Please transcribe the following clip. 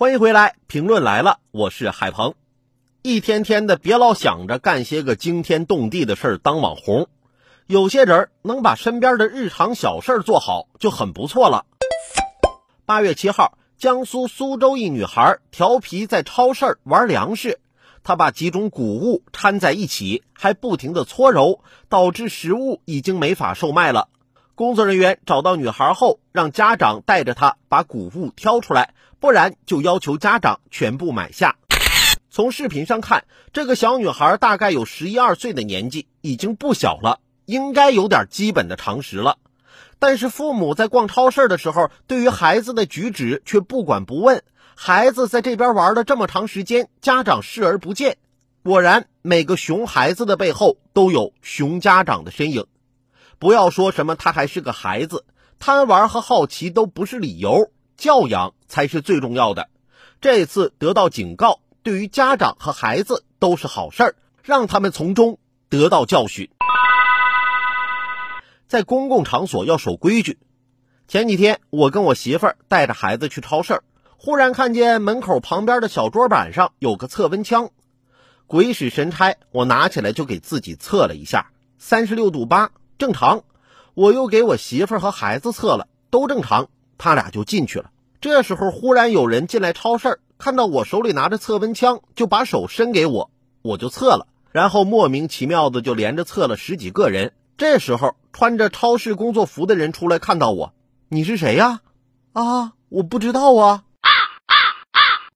欢迎回来，评论来了，我是海鹏。一天天的，别老想着干些个惊天动地的事儿当网红。有些人能把身边的日常小事做好就很不错了。八月七号，江苏苏州一女孩调皮在超市玩粮食，她把几种谷物掺在一起，还不停的搓揉，导致食物已经没法售卖了。工作人员找到女孩后，让家长带着她把谷物挑出来。不然就要求家长全部买下。从视频上看，这个小女孩大概有十一二岁的年纪，已经不小了，应该有点基本的常识了。但是父母在逛超市的时候，对于孩子的举止却不管不问。孩子在这边玩了这么长时间，家长视而不见。果然，每个熊孩子的背后都有熊家长的身影。不要说什么他还是个孩子，贪玩和好奇都不是理由。教养才是最重要的。这次得到警告，对于家长和孩子都是好事儿，让他们从中得到教训。在公共场所要守规矩。前几天，我跟我媳妇儿带着孩子去超市，忽然看见门口旁边的小桌板上有个测温枪，鬼使神差，我拿起来就给自己测了一下，三十六度八，正常。我又给我媳妇和孩子测了，都正常。他俩就进去了。这时候，忽然有人进来超市，看到我手里拿着测温枪，就把手伸给我，我就测了。然后莫名其妙的就连着测了十几个人。这时候，穿着超市工作服的人出来，看到我，你是谁呀？啊，我不知道啊。